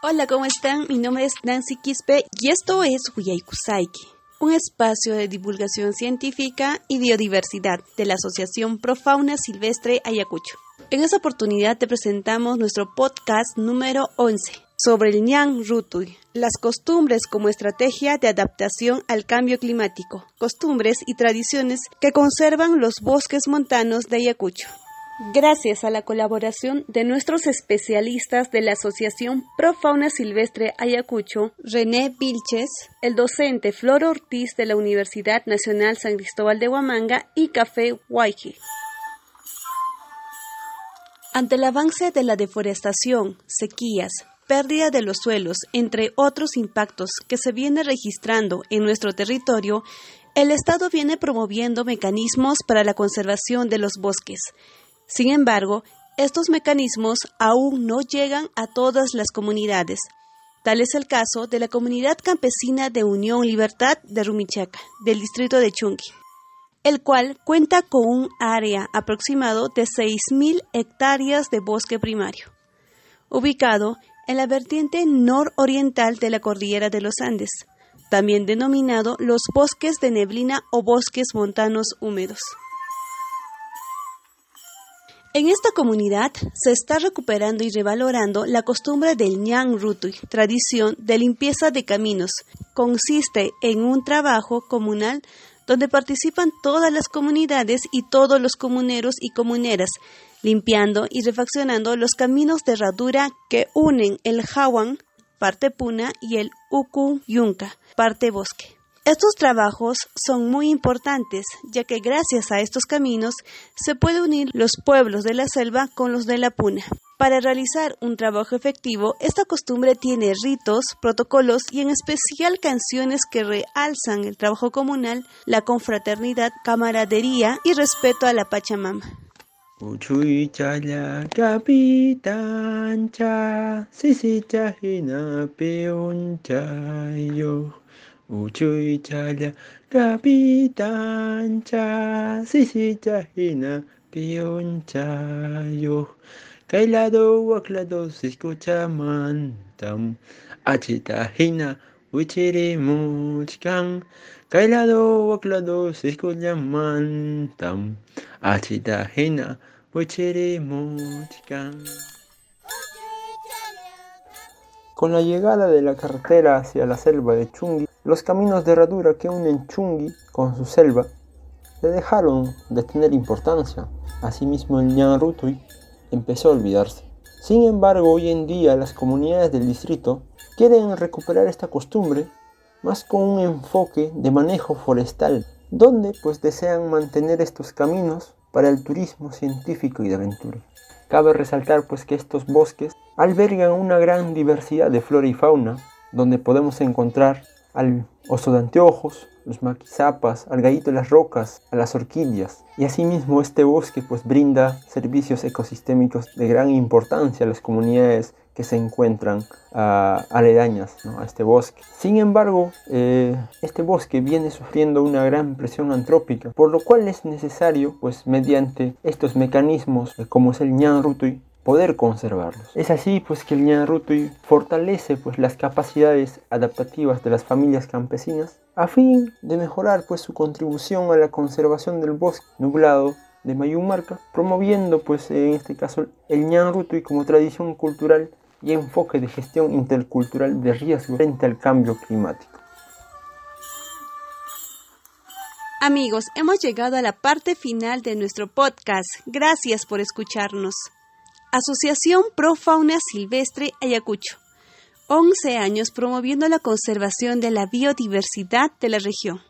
Hola, ¿cómo están? Mi nombre es Nancy Quispe y esto es Huyaykusaiki, un espacio de divulgación científica y biodiversidad de la Asociación Profauna Silvestre Ayacucho. En esta oportunidad te presentamos nuestro podcast número 11 sobre el Ñan Rutui, las costumbres como estrategia de adaptación al cambio climático, costumbres y tradiciones que conservan los bosques montanos de Ayacucho. Gracias a la colaboración de nuestros especialistas de la Asociación Pro Fauna Silvestre Ayacucho, René Vilches, el docente Flor Ortiz de la Universidad Nacional San Cristóbal de Huamanga y Café Guayqui. Ante el avance de la deforestación, sequías, pérdida de los suelos, entre otros impactos que se viene registrando en nuestro territorio, el Estado viene promoviendo mecanismos para la conservación de los bosques. Sin embargo, estos mecanismos aún no llegan a todas las comunidades. Tal es el caso de la comunidad campesina de Unión Libertad de Rumichaca, del distrito de Chungui el cual cuenta con un área aproximado de 6.000 hectáreas de bosque primario, ubicado en la vertiente nororiental de la cordillera de los Andes, también denominado los bosques de neblina o bosques montanos húmedos. En esta comunidad se está recuperando y revalorando la costumbre del Ñan Rutui, tradición de limpieza de caminos. Consiste en un trabajo comunal donde participan todas las comunidades y todos los comuneros y comuneras, limpiando y refaccionando los caminos de herradura que unen el Jawan, parte Puna, y el Uku Yunca, parte Bosque. Estos trabajos son muy importantes, ya que gracias a estos caminos se puede unir los pueblos de la selva con los de la Puna. Para realizar un trabajo efectivo, esta costumbre tiene ritos, protocolos y en especial canciones que realzan el trabajo comunal, la confraternidad, camaradería y respeto a la Pachamama. Uchuy. Uchuy chaya capitán cha, sisi chajina peon chayo. Kailado waklado se escucha mantam. Achitajina wichiri muchkan. Kailado waklado se escucha mantam. Achitajina wichiri muchkan. Con la llegada de la carretera hacia la selva de Chungui, los caminos de herradura que unen Chungui con su selva le dejaron de tener importancia. Asimismo, el Ñanrutui empezó a olvidarse. Sin embargo, hoy en día las comunidades del distrito quieren recuperar esta costumbre más con un enfoque de manejo forestal, donde pues desean mantener estos caminos para el turismo científico y de aventura. Cabe resaltar pues que estos bosques albergan una gran diversidad de flora y fauna, donde podemos encontrar al oso de anteojos, los maquizapas, al gallito de las rocas, a las orquídeas. Y asimismo este bosque pues brinda servicios ecosistémicos de gran importancia a las comunidades que se encuentran uh, aledañas ¿no? a este bosque. Sin embargo, eh, este bosque viene sufriendo una gran presión antrópica, por lo cual es necesario, pues mediante estos mecanismos como es el Ñan Rutui, poder conservarlos. Es así pues que el Ñarrutui fortalece pues las capacidades adaptativas de las familias campesinas a fin de mejorar pues su contribución a la conservación del bosque nublado de Mayumarca, promoviendo pues en este caso el Ñanrutui como tradición cultural y enfoque de gestión intercultural de riesgo frente al cambio climático. Amigos, hemos llegado a la parte final de nuestro podcast. Gracias por escucharnos. Asociación Pro Fauna Silvestre Ayacucho. 11 años promoviendo la conservación de la biodiversidad de la región.